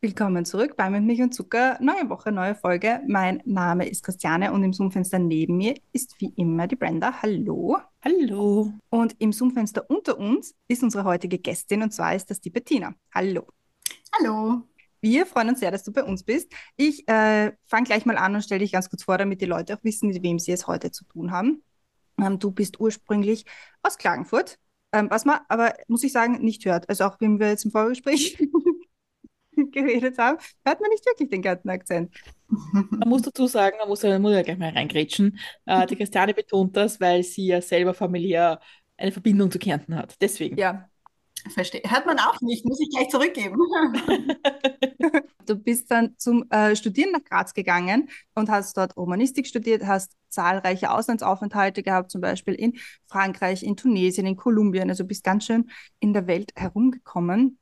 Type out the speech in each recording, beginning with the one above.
Willkommen zurück bei Mit Milch und Zucker. Neue Woche, neue Folge. Mein Name ist Christiane und im Zoomfenster neben mir ist wie immer die Brenda. Hallo. Hallo. Und im Zoomfenster unter uns ist unsere heutige Gästin und zwar ist das die Bettina. Hallo. Hallo. Wir freuen uns sehr, dass du bei uns bist. Ich äh, fange gleich mal an und stelle dich ganz kurz vor, damit die Leute auch wissen, mit wem sie es heute zu tun haben. Ähm, du bist ursprünglich aus Klagenfurt, ähm, was man aber, muss ich sagen, nicht hört. Also auch wenn wir jetzt im Vorgespräch geredet haben, hört man nicht wirklich den ganzen Akzent. Man muss dazu sagen, man muss, muss ja gleich mal reingrätschen. Äh, die Christiane betont das, weil sie ja selber familiär eine Verbindung zu Kärnten hat. Deswegen. Ja, Verstehe. Hört man auch nicht, muss ich gleich zurückgeben. du bist dann zum äh, Studieren nach Graz gegangen und hast dort Romanistik studiert, hast zahlreiche Auslandsaufenthalte gehabt, zum Beispiel in Frankreich, in Tunesien, in Kolumbien. Also bist ganz schön in der Welt herumgekommen.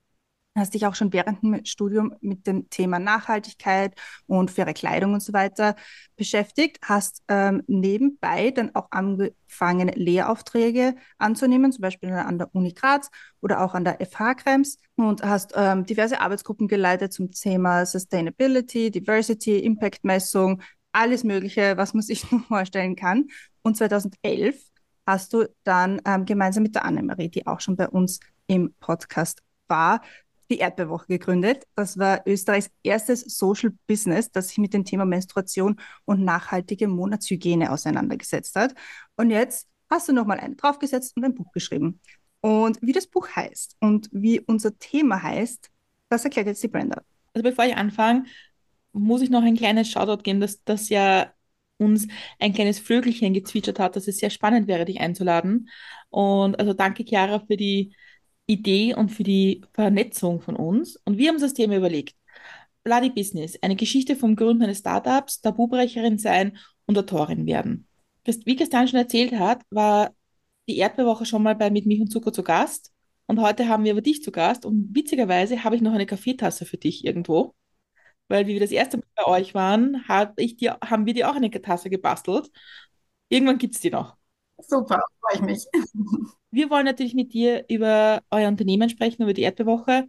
Hast dich auch schon während dem Studium mit dem Thema Nachhaltigkeit und faire Kleidung und so weiter beschäftigt, hast ähm, nebenbei dann auch angefangen, Lehraufträge anzunehmen, zum Beispiel an der Uni Graz oder auch an der FH Krems und hast ähm, diverse Arbeitsgruppen geleitet zum Thema Sustainability, Diversity, Impactmessung, alles Mögliche, was man sich nur vorstellen kann. Und 2011 hast du dann ähm, gemeinsam mit der Annemarie, die auch schon bei uns im Podcast war, die Erdbeerwoche gegründet. Das war Österreichs erstes Social Business, das sich mit dem Thema Menstruation und nachhaltige Monatshygiene auseinandergesetzt hat. Und jetzt hast du nochmal eine draufgesetzt und ein Buch geschrieben. Und wie das Buch heißt und wie unser Thema heißt, das erklärt jetzt die Brenda. Also bevor ich anfange, muss ich noch ein kleines Shoutout geben, dass das ja uns ein kleines Vögelchen gezwitschert hat, dass es sehr spannend wäre, dich einzuladen. Und also danke, Chiara, für die Idee und für die Vernetzung von uns. Und wir haben uns das Thema überlegt. Bloody Business, eine Geschichte vom Gründen eines Startups, Tabubrecherin sein und Autorin werden. Wie Christian schon erzählt hat, war die Erdbeerwoche schon mal bei Mit Milch und Zucker zu Gast. Und heute haben wir aber dich zu Gast. Und witzigerweise habe ich noch eine Kaffeetasse für dich irgendwo. Weil wie wir das erste Mal bei euch waren, hab ich dir, haben wir dir auch eine Tasse gebastelt. Irgendwann gibt es die noch. Super, freue ich mich. Wir wollen natürlich mit dir über euer Unternehmen sprechen, über die Erdbeerwoche,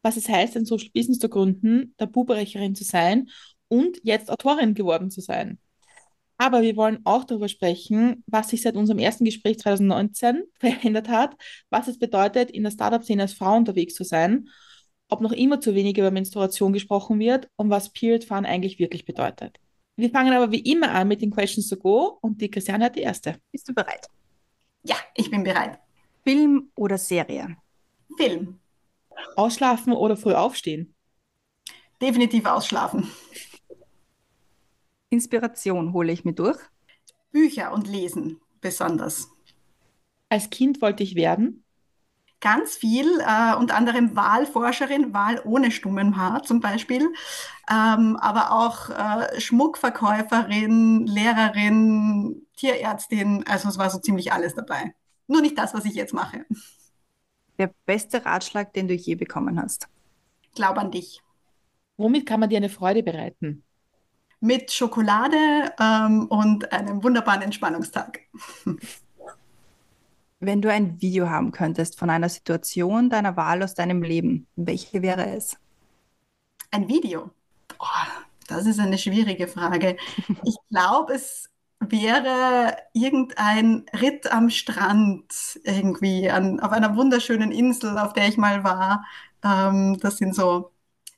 was es heißt, ein Social Business zu gründen, Tabuberecherin zu sein und jetzt Autorin geworden zu sein. Aber wir wollen auch darüber sprechen, was sich seit unserem ersten Gespräch 2019 verändert hat, was es bedeutet, in der Startup-Szene als Frau unterwegs zu sein, ob noch immer zu wenig über Menstruation gesprochen wird und was Period Fun eigentlich wirklich bedeutet. Wir fangen aber wie immer an mit den Questions to Go und die Christiane hat die erste. Bist du bereit? Ja, ich bin bereit. Film oder Serie? Film. Ausschlafen oder früh aufstehen? Definitiv ausschlafen. Inspiration hole ich mir durch. Bücher und Lesen besonders. Als Kind wollte ich werden? Ganz viel, äh, unter anderem Wahlforscherin, Wahl ohne stummen Haar zum Beispiel, ähm, aber auch äh, Schmuckverkäuferin, Lehrerin, Tierärztin, also es war so ziemlich alles dabei. Nur nicht das, was ich jetzt mache. Der beste Ratschlag, den du je bekommen hast? Glaub an dich. Womit kann man dir eine Freude bereiten? Mit Schokolade ähm, und einem wunderbaren Entspannungstag. Wenn du ein Video haben könntest von einer Situation deiner Wahl aus deinem Leben, welche wäre es? Ein Video? Boah, das ist eine schwierige Frage. Ich glaube, es wäre irgendein Ritt am Strand irgendwie an, auf einer wunderschönen Insel, auf der ich mal war. Ähm, das sind so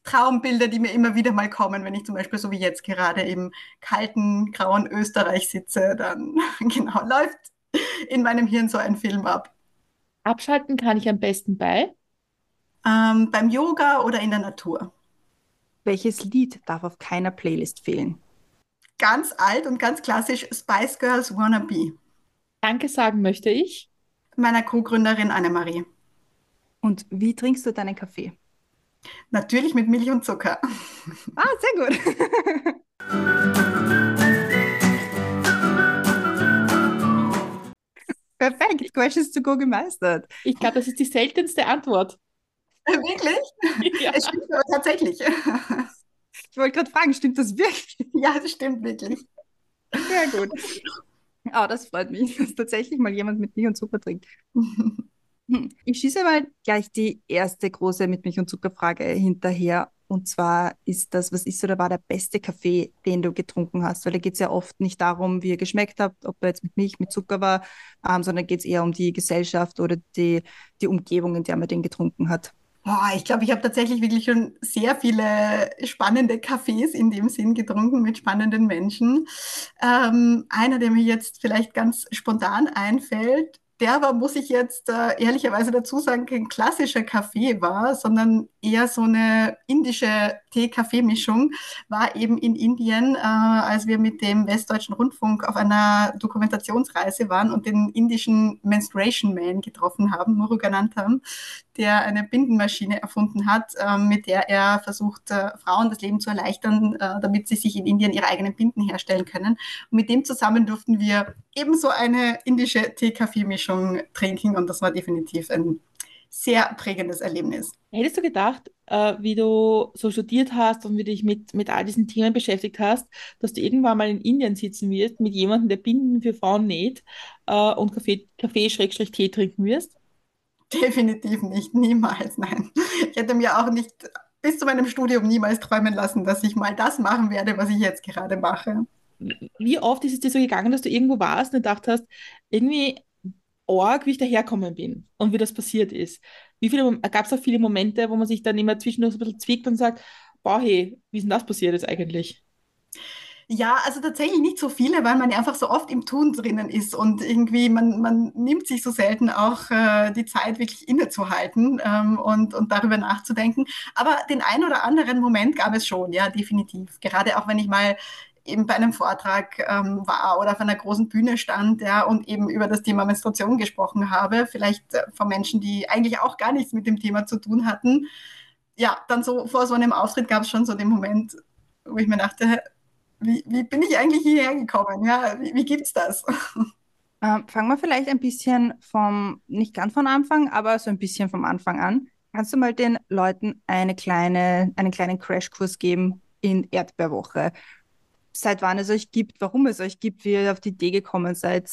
Traumbilder, die mir immer wieder mal kommen, wenn ich zum Beispiel so wie jetzt gerade im kalten, grauen Österreich sitze, dann genau läuft in meinem Hirn so ein Film ab. Abschalten kann ich am besten bei? Ähm, beim Yoga oder in der Natur. Welches Lied darf auf keiner Playlist fehlen? ganz alt und ganz klassisch Spice Girls Wanna Be. Danke sagen möchte ich. Meiner Co-Gründerin Annemarie. Und wie trinkst du deinen Kaffee? Natürlich mit Milch und Zucker. Ah, sehr gut. Perfekt, Questions to go gemeistert. Ich glaube, das ist die seltenste Antwort. Wirklich? Ja. Es stimmt aber tatsächlich. Ich wollte gerade fragen, stimmt das wirklich? Ja, das stimmt wirklich. Sehr gut. Oh, das freut mich, dass tatsächlich mal jemand mit Milch und Zucker trinkt. Ich schieße mal gleich die erste große mit Milch und Zuckerfrage hinterher. Und zwar ist das, was ist oder war der beste Kaffee, den du getrunken hast? Weil da geht es ja oft nicht darum, wie er geschmeckt hat, ob er jetzt mit Milch, mit Zucker war, ähm, sondern geht es eher um die Gesellschaft oder die, die Umgebung, in der man den getrunken hat. Boah, ich glaube, ich habe tatsächlich wirklich schon sehr viele spannende Cafés in dem Sinn getrunken mit spannenden Menschen. Ähm, einer, der mir jetzt vielleicht ganz spontan einfällt, der aber, muss ich jetzt äh, ehrlicherweise dazu sagen, kein klassischer Kaffee war, sondern eher so eine indische Tee-Kaffee-Mischung, war eben in Indien, äh, als wir mit dem Westdeutschen Rundfunk auf einer Dokumentationsreise waren und den indischen Menstruation Man getroffen haben, Muruganantham, der eine Bindenmaschine erfunden hat, äh, mit der er versucht, äh, Frauen das Leben zu erleichtern, äh, damit sie sich in Indien ihre eigenen Binden herstellen können. Und mit dem zusammen durften wir ebenso eine indische Tee-Kaffee-Mischung trinken und das war definitiv ein sehr prägendes Erlebnis. Hättest du gedacht, äh, wie du so studiert hast und wie du dich mit, mit all diesen Themen beschäftigt hast, dass du irgendwann mal in Indien sitzen wirst mit jemandem, der Binden für Frauen näht äh, und Kaffee, Kaffee-Tee trinken wirst? Definitiv nicht, niemals, nein. Ich hätte mir auch nicht bis zu meinem Studium niemals träumen lassen, dass ich mal das machen werde, was ich jetzt gerade mache. Wie oft ist es dir so gegangen, dass du irgendwo warst und gedacht hast, irgendwie arg, wie ich daherkommen bin und wie das passiert ist? Wie viele, gab es auch viele Momente, wo man sich dann immer zwischendurch so ein bisschen zwickt und sagt, boah, hey, wie ist denn das passiert jetzt eigentlich? Ja, also tatsächlich nicht so viele, weil man einfach so oft im Tun drinnen ist und irgendwie man, man nimmt sich so selten auch äh, die Zeit, wirklich innezuhalten ähm, und, und darüber nachzudenken. Aber den einen oder anderen Moment gab es schon, ja, definitiv. Gerade auch wenn ich mal eben bei einem Vortrag ähm, war oder auf einer großen Bühne stand ja, und eben über das Thema Menstruation gesprochen habe, vielleicht äh, von Menschen, die eigentlich auch gar nichts mit dem Thema zu tun hatten. Ja, dann so vor so einem Auftritt gab es schon so den Moment, wo ich mir dachte, wie, wie bin ich eigentlich hierher gekommen? Ja, wie, wie gibt's das? Ähm, fangen wir vielleicht ein bisschen vom, nicht ganz von Anfang, aber so ein bisschen vom Anfang an. Kannst du mal den Leuten eine kleine, einen kleinen Crashkurs geben in Erdbeerwoche? Seit wann es euch gibt, warum es euch gibt, wie ihr auf die Idee gekommen seid?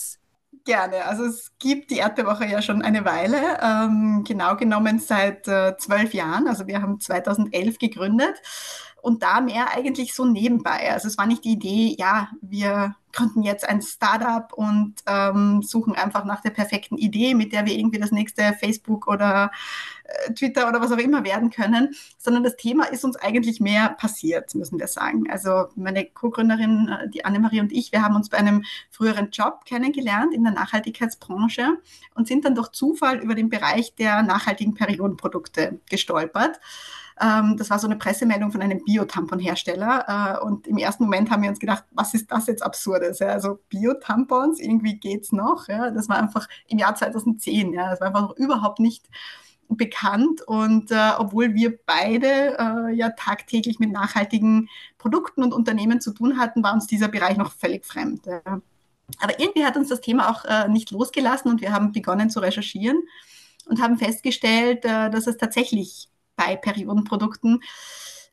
Gerne. Also es gibt die Erdbeerwoche ja schon eine Weile, ähm, genau genommen seit äh, zwölf Jahren. Also wir haben 2011 gegründet und da mehr eigentlich so nebenbei. Also es war nicht die Idee, ja, wir gründen jetzt ein Startup und ähm, suchen einfach nach der perfekten Idee, mit der wir irgendwie das nächste Facebook oder äh, Twitter oder was auch immer werden können, sondern das Thema ist uns eigentlich mehr passiert, müssen wir sagen. Also meine Co-Gründerin, äh, die Annemarie und ich, wir haben uns bei einem früheren Job kennengelernt in der Nachhaltigkeitsbranche und sind dann durch Zufall über den Bereich der nachhaltigen Periodenprodukte gestolpert. Ähm, das war so eine Pressemeldung von einem Biotamponhersteller. Äh, und im ersten Moment haben wir uns gedacht, was ist das jetzt Absurdes? Ja? Also Biotampons, irgendwie geht's noch. Ja? Das war einfach im Jahr 2010. Ja? Das war einfach noch überhaupt nicht bekannt. Und äh, obwohl wir beide äh, ja tagtäglich mit nachhaltigen Produkten und Unternehmen zu tun hatten, war uns dieser Bereich noch völlig fremd. Ja? Aber irgendwie hat uns das Thema auch äh, nicht losgelassen und wir haben begonnen zu recherchieren und haben festgestellt, äh, dass es tatsächlich bei Periodenprodukten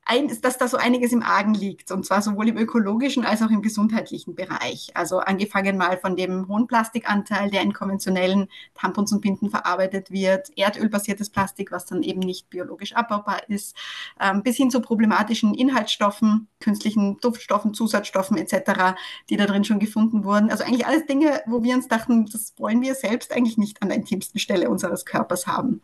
ein, dass da so einiges im Argen liegt, und zwar sowohl im ökologischen als auch im gesundheitlichen Bereich. Also angefangen mal von dem hohen Plastikanteil, der in konventionellen Tampons und Binden verarbeitet wird, erdölbasiertes Plastik, was dann eben nicht biologisch abbaubar ist, ähm, bis hin zu problematischen Inhaltsstoffen, künstlichen Duftstoffen, Zusatzstoffen etc., die da drin schon gefunden wurden. Also eigentlich alles Dinge, wo wir uns dachten, das wollen wir selbst eigentlich nicht an der intimsten Stelle unseres Körpers haben.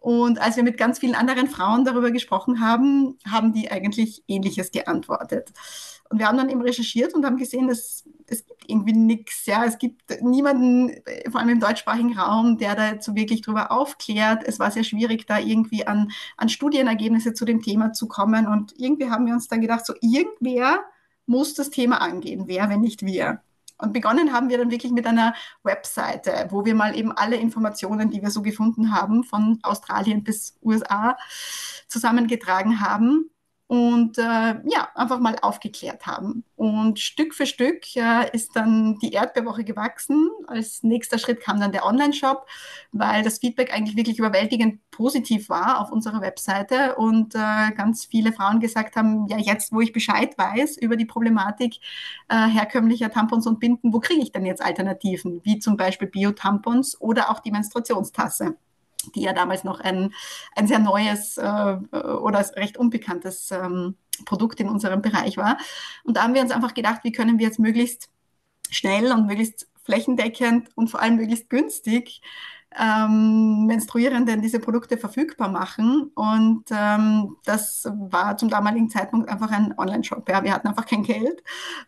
Und als wir mit ganz vielen anderen Frauen darüber gesprochen haben, haben die eigentlich Ähnliches geantwortet. Und wir haben dann eben recherchiert und haben gesehen, dass es gibt irgendwie nichts. Ja, es gibt niemanden, vor allem im deutschsprachigen Raum, der da jetzt so wirklich drüber aufklärt. Es war sehr schwierig, da irgendwie an, an Studienergebnisse zu dem Thema zu kommen. Und irgendwie haben wir uns dann gedacht, so irgendwer muss das Thema angehen. Wer, wenn nicht wir? Und begonnen haben wir dann wirklich mit einer Webseite, wo wir mal eben alle Informationen, die wir so gefunden haben, von Australien bis USA zusammengetragen haben. Und äh, ja, einfach mal aufgeklärt haben. Und Stück für Stück äh, ist dann die Erdbeerwoche gewachsen. Als nächster Schritt kam dann der Online-Shop, weil das Feedback eigentlich wirklich überwältigend positiv war auf unserer Webseite und äh, ganz viele Frauen gesagt haben, ja, jetzt, wo ich Bescheid weiß über die Problematik äh, herkömmlicher Tampons und Binden, wo kriege ich denn jetzt Alternativen, wie zum Beispiel Bio-Tampons oder auch die Menstruationstasse? Die ja damals noch ein, ein sehr neues äh, oder recht unbekanntes ähm, Produkt in unserem Bereich war. Und da haben wir uns einfach gedacht, wie können wir jetzt möglichst schnell und möglichst flächendeckend und vor allem möglichst günstig ähm, Menstruierenden diese Produkte verfügbar machen. Und ähm, das war zum damaligen Zeitpunkt einfach ein Online-Shop. Ja. Wir hatten einfach kein Geld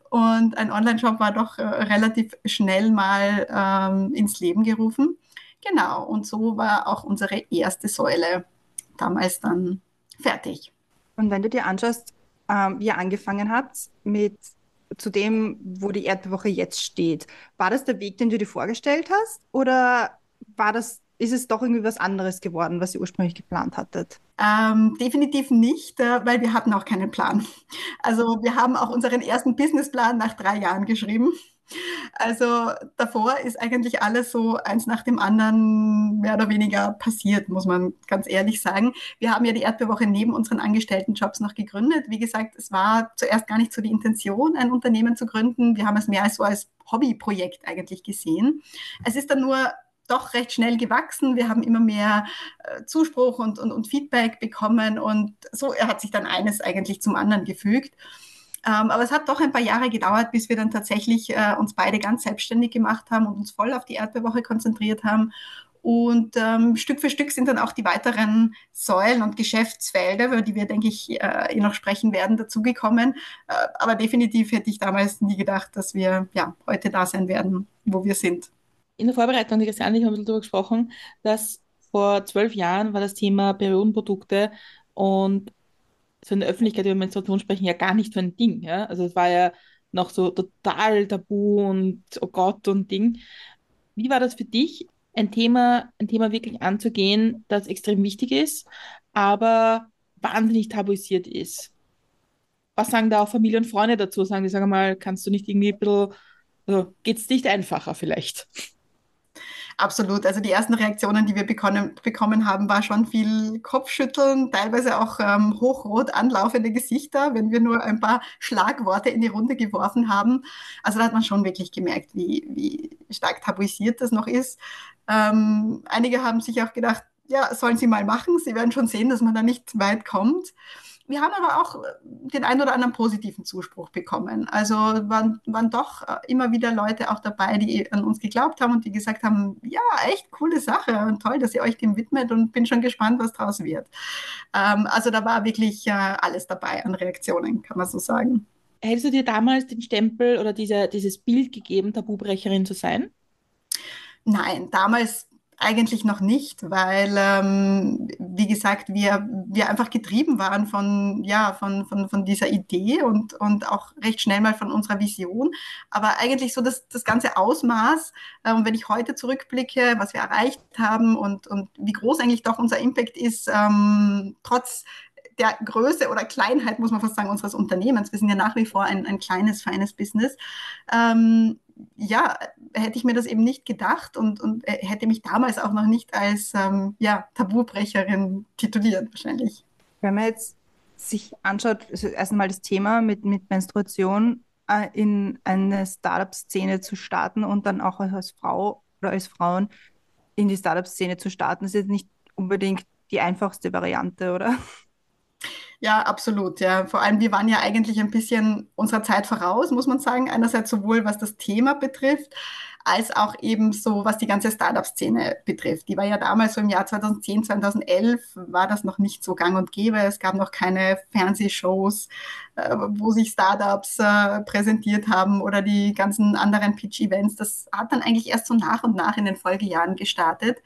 und ein Online-Shop war doch äh, relativ schnell mal ähm, ins Leben gerufen. Genau, und so war auch unsere erste Säule damals dann fertig. Und wenn du dir anschaust, ähm, wie ihr angefangen habt mit zu dem, wo die Erdbewoche jetzt steht, war das der Weg, den du dir vorgestellt hast? Oder war das, ist es doch irgendwie was anderes geworden, was ihr ursprünglich geplant hattet? Ähm, definitiv nicht, äh, weil wir hatten auch keinen Plan. Also wir haben auch unseren ersten Businessplan nach drei Jahren geschrieben. Also davor ist eigentlich alles so eins nach dem anderen mehr oder weniger passiert, muss man ganz ehrlich sagen. Wir haben ja die Erdbeerwoche neben unseren Angestelltenjobs noch gegründet. Wie gesagt, es war zuerst gar nicht so die Intention, ein Unternehmen zu gründen. Wir haben es mehr als so als Hobbyprojekt eigentlich gesehen. Es ist dann nur doch recht schnell gewachsen. Wir haben immer mehr äh, Zuspruch und, und, und Feedback bekommen und so hat sich dann eines eigentlich zum anderen gefügt. Ähm, aber es hat doch ein paar Jahre gedauert, bis wir dann tatsächlich äh, uns beide ganz selbstständig gemacht haben und uns voll auf die Erdbeerwoche konzentriert haben. Und ähm, Stück für Stück sind dann auch die weiteren Säulen und Geschäftsfelder, über die wir, denke ich, äh, eh noch sprechen werden, dazugekommen. Äh, aber definitiv hätte ich damals nie gedacht, dass wir ja, heute da sein werden, wo wir sind. In der Vorbereitung, die Christiane ich haben ein darüber gesprochen, dass vor zwölf Jahren war das Thema Periodenprodukte und so in der Öffentlichkeit über Menstruation sprechen ja gar nicht so ein Ding. Ja? Also es war ja noch so total tabu und oh Gott und Ding. Wie war das für dich, ein Thema, ein Thema wirklich anzugehen, das extrem wichtig ist, aber wahnsinnig tabuisiert ist? Was sagen da auch Familie und Freunde dazu? Sagen die, sagen mal, kannst du nicht irgendwie ein bisschen, also geht es nicht einfacher vielleicht? Absolut. Also die ersten Reaktionen, die wir bekommen, bekommen haben, war schon viel Kopfschütteln, teilweise auch ähm, hochrot anlaufende Gesichter, wenn wir nur ein paar Schlagworte in die Runde geworfen haben. Also da hat man schon wirklich gemerkt, wie, wie stark tabuisiert das noch ist. Ähm, einige haben sich auch gedacht, ja, sollen sie mal machen. Sie werden schon sehen, dass man da nicht weit kommt wir haben aber auch äh, den einen oder anderen positiven Zuspruch bekommen. Also waren, waren doch äh, immer wieder Leute auch dabei, die an uns geglaubt haben und die gesagt haben, ja, echt coole Sache und toll, dass ihr euch dem widmet und bin schon gespannt, was draus wird. Ähm, also da war wirklich äh, alles dabei an Reaktionen, kann man so sagen. Hättest du dir damals den Stempel oder diese, dieses Bild gegeben, Tabubrecherin zu sein? Nein, damals eigentlich noch nicht, weil, ähm, wie gesagt, wir, wir einfach getrieben waren von, ja, von, von, von dieser Idee und, und auch recht schnell mal von unserer Vision. Aber eigentlich so das, das ganze Ausmaß, äh, wenn ich heute zurückblicke, was wir erreicht haben und, und wie groß eigentlich doch unser Impact ist, ähm, trotz der Größe oder Kleinheit, muss man fast sagen, unseres Unternehmens. Wir sind ja nach wie vor ein, ein kleines, feines Business. Ähm, ja, hätte ich mir das eben nicht gedacht und, und hätte mich damals auch noch nicht als ähm, ja, Tabubrecherin tituliert, wahrscheinlich. Wenn man jetzt sich anschaut, also erst einmal das Thema mit, mit Menstruation äh, in eine Startup-Szene zu starten und dann auch als Frau oder als Frauen in die Startup-Szene zu starten, ist jetzt nicht unbedingt die einfachste Variante, oder? Ja, absolut. Ja, vor allem wir waren ja eigentlich ein bisschen unserer Zeit voraus, muss man sagen. Einerseits sowohl was das Thema betrifft, als auch eben so, was die ganze Startup-Szene betrifft. Die war ja damals so im Jahr 2010, 2011 war das noch nicht so gang und gäbe. Es gab noch keine Fernsehshows, äh, wo sich Startups äh, präsentiert haben oder die ganzen anderen Pitch-Events. Das hat dann eigentlich erst so nach und nach in den Folgejahren gestartet.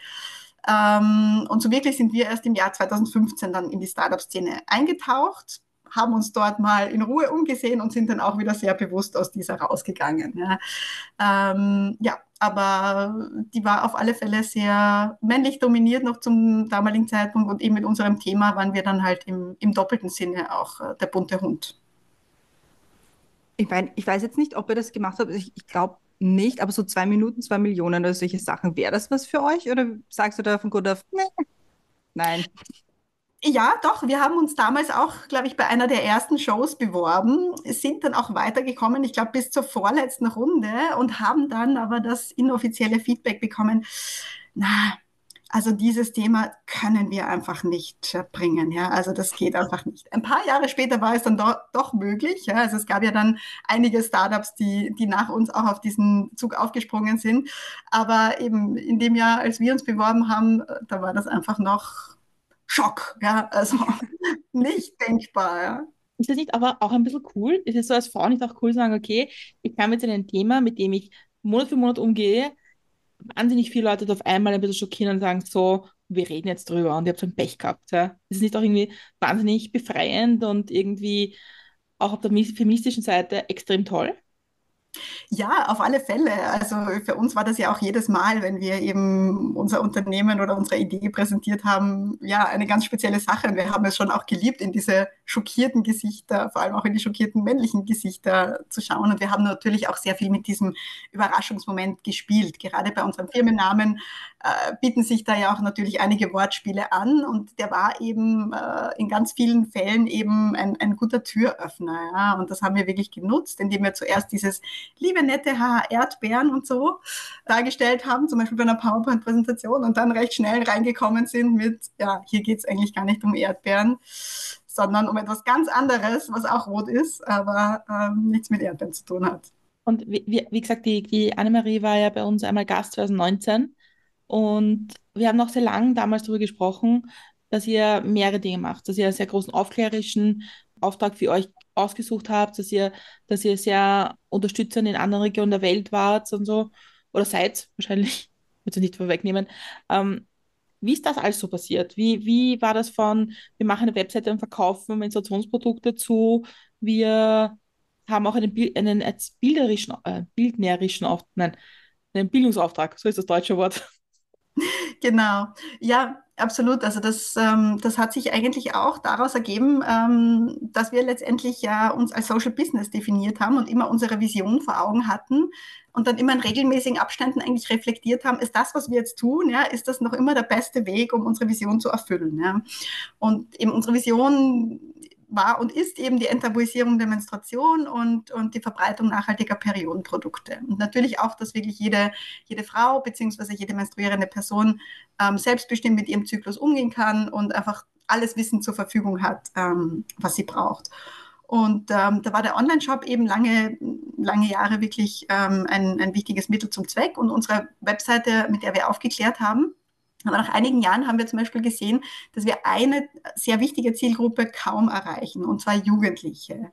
Ähm, und so wirklich sind wir erst im Jahr 2015 dann in die Startup-Szene eingetaucht, haben uns dort mal in Ruhe umgesehen und sind dann auch wieder sehr bewusst aus dieser rausgegangen. Ja, ähm, ja aber die war auf alle Fälle sehr männlich dominiert noch zum damaligen Zeitpunkt und eben mit unserem Thema waren wir dann halt im, im doppelten Sinne auch äh, der bunte Hund. Ich, mein, ich weiß jetzt nicht, ob ihr das gemacht habt. Ich, ich glaube nicht, aber so zwei Minuten, zwei Millionen oder solche Sachen. Wäre das was für euch? Oder sagst du da von Gut auf, nee, nein? Ja, doch, wir haben uns damals auch, glaube ich, bei einer der ersten Shows beworben, sind dann auch weitergekommen, ich glaube, bis zur vorletzten Runde und haben dann aber das inoffizielle Feedback bekommen, na, also dieses Thema können wir einfach nicht bringen. Ja? Also das geht einfach nicht. Ein paar Jahre später war es dann do doch möglich. Ja? Also es gab ja dann einige Startups, die, die nach uns auch auf diesen Zug aufgesprungen sind. Aber eben in dem Jahr, als wir uns beworben haben, da war das einfach noch Schock. Ja? Also nicht denkbar. Ja? Ist das nicht aber auch ein bisschen cool? Ist es so als Frau nicht auch cool zu sagen, okay, ich kann mit einem Thema, mit dem ich Monat für Monat umgehe, wahnsinnig viele Leute auf einmal ein bisschen schockieren und sagen, so, wir reden jetzt drüber und ihr habt so ein Pech gehabt. Ja? Ist es nicht auch irgendwie wahnsinnig befreiend und irgendwie auch auf der feministischen Seite extrem toll? Ja, auf alle Fälle. Also für uns war das ja auch jedes Mal, wenn wir eben unser Unternehmen oder unsere Idee präsentiert haben, ja, eine ganz spezielle Sache. Und wir haben es schon auch geliebt, in diese schockierten Gesichter, vor allem auch in die schockierten männlichen Gesichter zu schauen. Und wir haben natürlich auch sehr viel mit diesem Überraschungsmoment gespielt. Gerade bei unserem Firmennamen äh, bieten sich da ja auch natürlich einige Wortspiele an. Und der war eben äh, in ganz vielen Fällen eben ein, ein guter Türöffner. Ja? Und das haben wir wirklich genutzt, indem wir zuerst dieses liebe nette Haar Erdbeeren und so dargestellt haben, zum Beispiel bei einer PowerPoint-Präsentation und dann recht schnell reingekommen sind mit, ja, hier geht es eigentlich gar nicht um Erdbeeren, sondern um etwas ganz anderes, was auch rot ist, aber ähm, nichts mit Erdbeeren zu tun hat. Und wie, wie gesagt, die, die Annemarie war ja bei uns einmal Gast 2019 und wir haben noch sehr lange damals darüber gesprochen, dass ihr mehrere Dinge macht, dass ihr einen sehr großen aufklärerischen Auftrag für euch ausgesucht habt, dass ihr, dass ihr sehr unterstützend in anderen Regionen der Welt wart und so, oder seid wahrscheinlich, würde ich nicht vorwegnehmen. Ähm, wie ist das alles so passiert? Wie, wie war das von, wir machen eine Webseite und verkaufen Menstruationsprodukte zu, wir haben auch einen, einen bilderischen, äh, bildnerischen nein, einen Bildungsauftrag, so ist das deutsche Wort. Genau, ja, absolut. Also das, ähm, das hat sich eigentlich auch daraus ergeben, ähm, dass wir letztendlich ja uns als Social Business definiert haben und immer unsere Vision vor Augen hatten und dann immer in regelmäßigen Abständen eigentlich reflektiert haben, ist das, was wir jetzt tun, ja, ist das noch immer der beste Weg, um unsere Vision zu erfüllen. Ja? Und eben unsere Vision war und ist eben die Enttabuisierung der Menstruation und, und die Verbreitung nachhaltiger Periodenprodukte. Und natürlich auch, dass wirklich jede, jede Frau bzw. jede menstruierende Person ähm, selbstbestimmt mit ihrem Zyklus umgehen kann und einfach alles Wissen zur Verfügung hat, ähm, was sie braucht. Und ähm, da war der Online-Shop eben lange, lange Jahre wirklich ähm, ein, ein wichtiges Mittel zum Zweck. Und unsere Webseite, mit der wir aufgeklärt haben, aber nach einigen Jahren haben wir zum Beispiel gesehen, dass wir eine sehr wichtige Zielgruppe kaum erreichen, und zwar Jugendliche.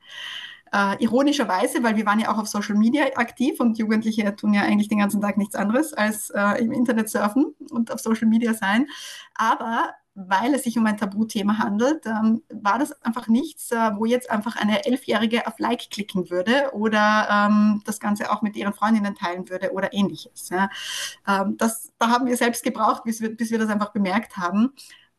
Äh, ironischerweise, weil wir waren ja auch auf Social Media aktiv und Jugendliche tun ja eigentlich den ganzen Tag nichts anderes als äh, im Internet surfen und auf Social Media sein. Aber weil es sich um ein Tabuthema handelt, ähm, war das einfach nichts, äh, wo jetzt einfach eine Elfjährige auf Like klicken würde oder ähm, das Ganze auch mit ihren Freundinnen teilen würde oder ähnliches. Ja. Ähm, das, da haben wir selbst gebraucht, bis wir, bis wir das einfach bemerkt haben,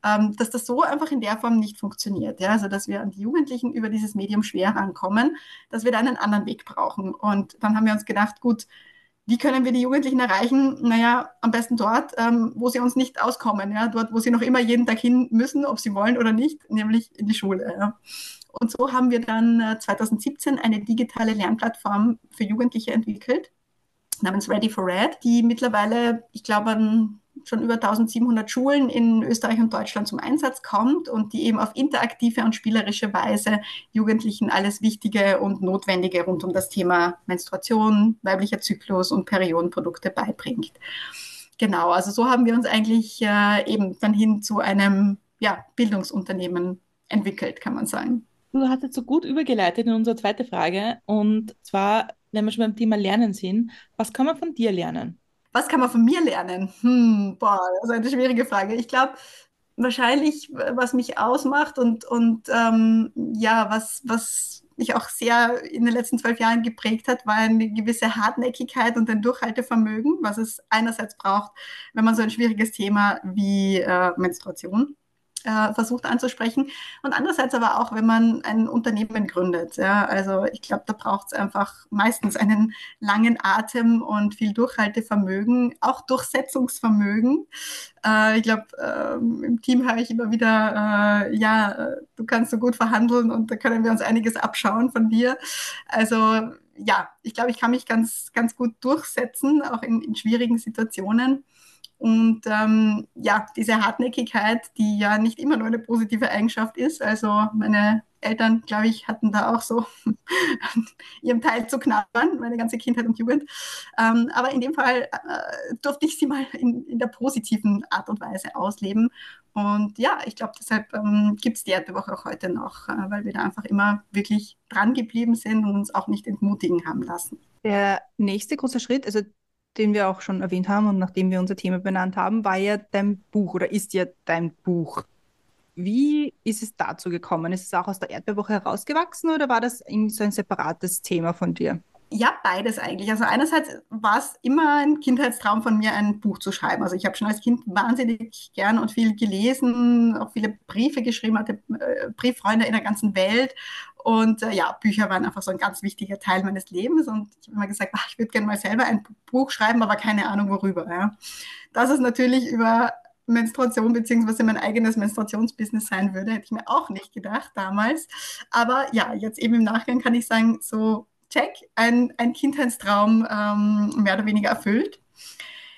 ähm, dass das so einfach in der Form nicht funktioniert. Ja. Also, dass wir an die Jugendlichen über dieses Medium schwer rankommen, dass wir da einen anderen Weg brauchen. Und dann haben wir uns gedacht, gut, wie können wir die Jugendlichen erreichen? Naja, am besten dort, ähm, wo sie uns nicht auskommen, ja? dort, wo sie noch immer jeden Tag hin müssen, ob sie wollen oder nicht, nämlich in die Schule. Ja? Und so haben wir dann äh, 2017 eine digitale Lernplattform für Jugendliche entwickelt, namens Ready for Red, die mittlerweile, ich glaube, an schon über 1700 Schulen in Österreich und Deutschland zum Einsatz kommt und die eben auf interaktive und spielerische Weise Jugendlichen alles Wichtige und Notwendige rund um das Thema Menstruation, weiblicher Zyklus und Periodenprodukte beibringt. Genau, also so haben wir uns eigentlich äh, eben dann hin zu einem ja, Bildungsunternehmen entwickelt, kann man sagen. Du hast jetzt so gut übergeleitet in unsere zweite Frage und zwar, wenn wir schon beim Thema Lernen sind, was kann man von dir lernen? Was kann man von mir lernen? Hm, boah, das ist eine schwierige Frage. Ich glaube, wahrscheinlich, was mich ausmacht und, und ähm, ja, was, was mich auch sehr in den letzten zwölf Jahren geprägt hat, war eine gewisse Hartnäckigkeit und ein Durchhaltevermögen, was es einerseits braucht, wenn man so ein schwieriges Thema wie äh, Menstruation äh, versucht anzusprechen. Und andererseits aber auch, wenn man ein Unternehmen gründet. Ja? Also ich glaube, da braucht es einfach meistens einen langen Atem und viel Durchhaltevermögen, auch Durchsetzungsvermögen. Äh, ich glaube, äh, im Team höre ich immer wieder, äh, ja, du kannst so gut verhandeln und da können wir uns einiges abschauen von dir. Also ja, ich glaube, ich kann mich ganz, ganz gut durchsetzen, auch in, in schwierigen Situationen. Und ähm, ja, diese Hartnäckigkeit, die ja nicht immer nur eine positive Eigenschaft ist. Also meine Eltern, glaube ich, hatten da auch so ihrem Teil zu knabbern, meine ganze Kindheit und Jugend. Ähm, aber in dem Fall äh, durfte ich sie mal in, in, der positiven Art und Weise ausleben. Und ja, ich glaube, deshalb ähm, gibt es die Erdbewoche auch heute noch, äh, weil wir da einfach immer wirklich dran geblieben sind und uns auch nicht entmutigen haben lassen. Der nächste große Schritt, also den wir auch schon erwähnt haben und nachdem wir unser Thema benannt haben, war ja dein Buch oder ist ja dein Buch. Wie ist es dazu gekommen? Ist es auch aus der Erdbeerwoche herausgewachsen oder war das irgendwie so ein separates Thema von dir? Ja, beides eigentlich. Also einerseits war es immer ein Kindheitstraum von mir, ein Buch zu schreiben. Also ich habe schon als Kind wahnsinnig gern und viel gelesen, auch viele Briefe geschrieben, hatte äh, Brieffreunde in der ganzen Welt. Und äh, ja, Bücher waren einfach so ein ganz wichtiger Teil meines Lebens. Und ich habe immer gesagt, ach, ich würde gerne mal selber ein Buch schreiben, aber keine Ahnung worüber. Ja. Dass es natürlich über Menstruation beziehungsweise mein eigenes Menstruationsbusiness sein würde, hätte ich mir auch nicht gedacht damals. Aber ja, jetzt eben im Nachgang kann ich sagen, so check, ein, ein Kindheitstraum ähm, mehr oder weniger erfüllt.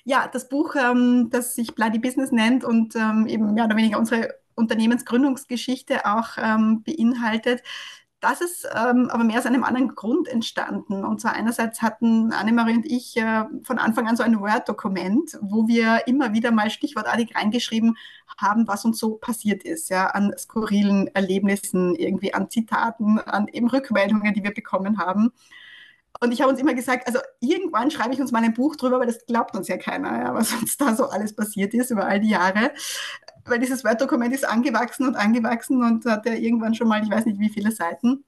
Ja, das Buch, ähm, das sich Bloody Business nennt und ähm, eben mehr oder weniger unsere Unternehmensgründungsgeschichte auch ähm, beinhaltet, das ist ähm, aber mehr aus einem anderen Grund entstanden. Und zwar einerseits hatten Annemarie und ich äh, von Anfang an so ein Word-Dokument, wo wir immer wieder mal stichwortartig reingeschrieben haben, was uns so passiert ist, ja, an skurrilen Erlebnissen, irgendwie an Zitaten, an eben Rückmeldungen, die wir bekommen haben. Und ich habe uns immer gesagt, also irgendwann schreibe ich uns mal ein Buch drüber, weil das glaubt uns ja keiner, ja, was uns da so alles passiert ist über all die Jahre weil dieses Word-Dokument ist angewachsen und angewachsen und hat ja irgendwann schon mal, ich weiß nicht wie viele Seiten.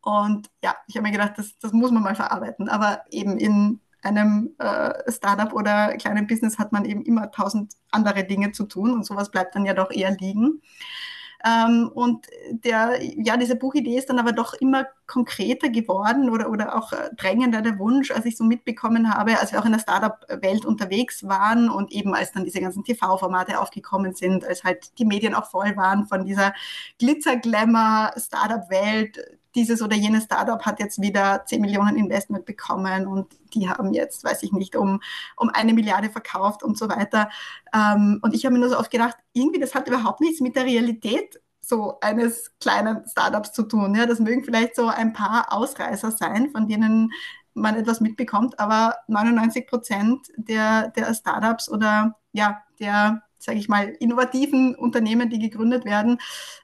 Und ja, ich habe mir gedacht, das, das muss man mal verarbeiten. Aber eben in einem äh, Startup oder kleinen Business hat man eben immer tausend andere Dinge zu tun und sowas bleibt dann ja doch eher liegen. Ähm, und der, ja, diese Buchidee ist dann aber doch immer konkreter geworden oder, oder auch äh, drängender der Wunsch, als ich so mitbekommen habe, als wir auch in der Startup-Welt unterwegs waren und eben als dann diese ganzen TV-Formate aufgekommen sind, als halt die Medien auch voll waren von dieser Glitzer-Glamour-Startup-Welt, dieses oder jenes Startup hat jetzt wieder 10 Millionen Investment bekommen und die haben jetzt, weiß ich nicht, um, um eine Milliarde verkauft und so weiter. Ähm, und ich habe mir nur so oft gedacht, irgendwie, das hat überhaupt nichts mit der Realität so eines kleinen Startups zu tun. Ja, das mögen vielleicht so ein paar Ausreißer sein, von denen man etwas mitbekommt, aber 99 Prozent der, der Startups oder ja, der sage ich mal, innovativen Unternehmen, die gegründet werden,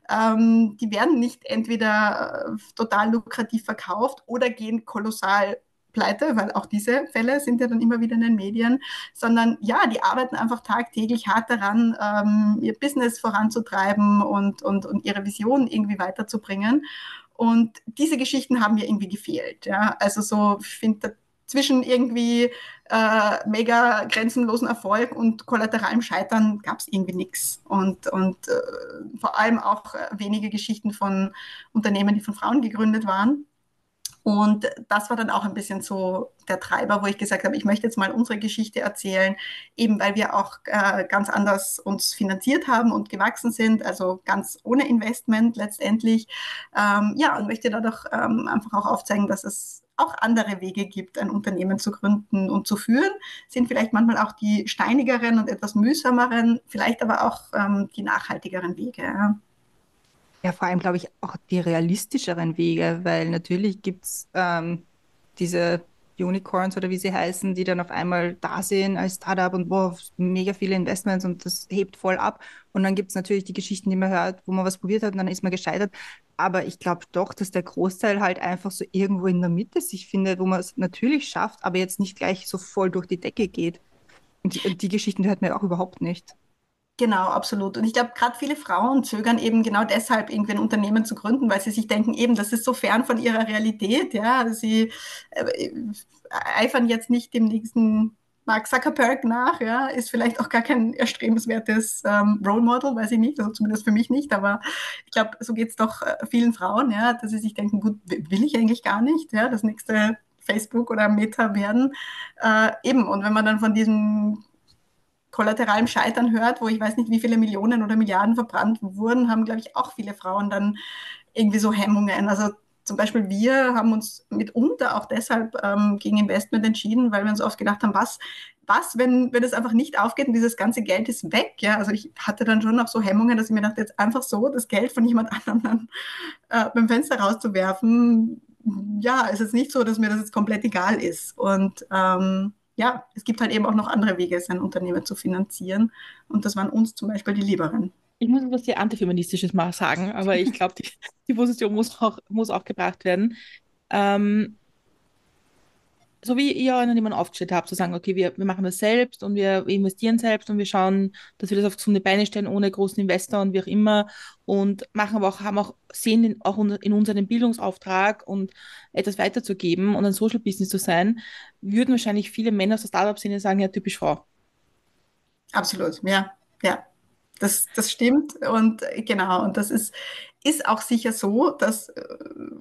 ähm, die werden nicht entweder äh, total lukrativ verkauft oder gehen kolossal pleite, weil auch diese Fälle sind ja dann immer wieder in den Medien, sondern ja, die arbeiten einfach tagtäglich hart daran, ähm, ihr Business voranzutreiben und, und, und ihre Vision irgendwie weiterzubringen. Und diese Geschichten haben mir irgendwie gefehlt. Ja? Also so, ich finde, zwischen irgendwie äh, mega grenzenlosen Erfolg und kollateralem Scheitern gab es irgendwie nichts. Und, und äh, vor allem auch äh, wenige Geschichten von Unternehmen, die von Frauen gegründet waren. Und das war dann auch ein bisschen so der Treiber, wo ich gesagt habe, ich möchte jetzt mal unsere Geschichte erzählen, eben weil wir auch äh, ganz anders uns finanziert haben und gewachsen sind, also ganz ohne Investment letztendlich. Ähm, ja, und möchte dadurch ähm, einfach auch aufzeigen, dass es auch andere Wege gibt, ein Unternehmen zu gründen und zu führen, sind vielleicht manchmal auch die steinigeren und etwas mühsameren, vielleicht aber auch ähm, die nachhaltigeren Wege. Ja. vor allem glaube ich auch die realistischeren Wege, weil natürlich gibt es ähm, diese Unicorns oder wie sie heißen, die dann auf einmal da sind als Startup und boah, mega viele Investments und das hebt voll ab. Und dann gibt es natürlich die Geschichten, die man hört, wo man was probiert hat und dann ist man gescheitert. Aber ich glaube doch, dass der Großteil halt einfach so irgendwo in der Mitte sich findet, wo man es natürlich schafft, aber jetzt nicht gleich so voll durch die Decke geht. Und die, die Geschichten hört man auch überhaupt nicht. Genau, absolut. Und ich glaube, gerade viele Frauen zögern eben genau deshalb, irgendwie ein Unternehmen zu gründen, weil sie sich denken, eben, das ist so fern von ihrer Realität. Ja, sie äh, eifern jetzt nicht dem nächsten Mark Zuckerberg nach, ja, ist vielleicht auch gar kein erstrebenswertes ähm, Role Model, weiß ich nicht, also zumindest für mich nicht, aber ich glaube, so geht es doch äh, vielen Frauen, ja, dass sie sich denken, gut, will ich eigentlich gar nicht, ja, das nächste Facebook oder Meta werden. Äh, eben, und wenn man dann von diesem kollateralen Scheitern hört, wo ich weiß nicht, wie viele Millionen oder Milliarden verbrannt wurden, haben, glaube ich, auch viele Frauen dann irgendwie so Hemmungen. Also zum Beispiel wir haben uns mitunter auch deshalb ähm, gegen Investment entschieden, weil wir uns oft gedacht haben, was, was, wenn, wenn es einfach nicht aufgeht und dieses ganze Geld ist weg. Ja? Also ich hatte dann schon noch so Hemmungen, dass ich mir dachte, jetzt einfach so das Geld von jemand anderem äh, beim Fenster rauszuwerfen. Ja, es ist nicht so, dass mir das jetzt komplett egal ist. Und ähm, ja, es gibt halt eben auch noch andere Wege, sein Unternehmen zu finanzieren. Und das waren uns zum Beispiel die Lieberen. Ich muss etwas sehr Antifeministisches mal sagen, aber ich glaube, die, die, Position muss auch, muss auch gebracht werden. Ähm, so wie ihr euren Unternehmen aufgestellt habt, zu sagen, okay, wir, wir machen das selbst und wir investieren selbst und wir schauen, dass wir das auf gesunde Beine stellen, ohne großen Investor und wie auch immer und machen aber auch, haben auch, sehen in, auch in unseren Bildungsauftrag und etwas weiterzugeben und ein Social Business zu sein, würden wahrscheinlich viele Männer aus der Startup-Szene sagen, ja, typisch Frau. Absolut, ja, ja. Das, das stimmt und genau, und das ist, ist auch sicher so, dass äh,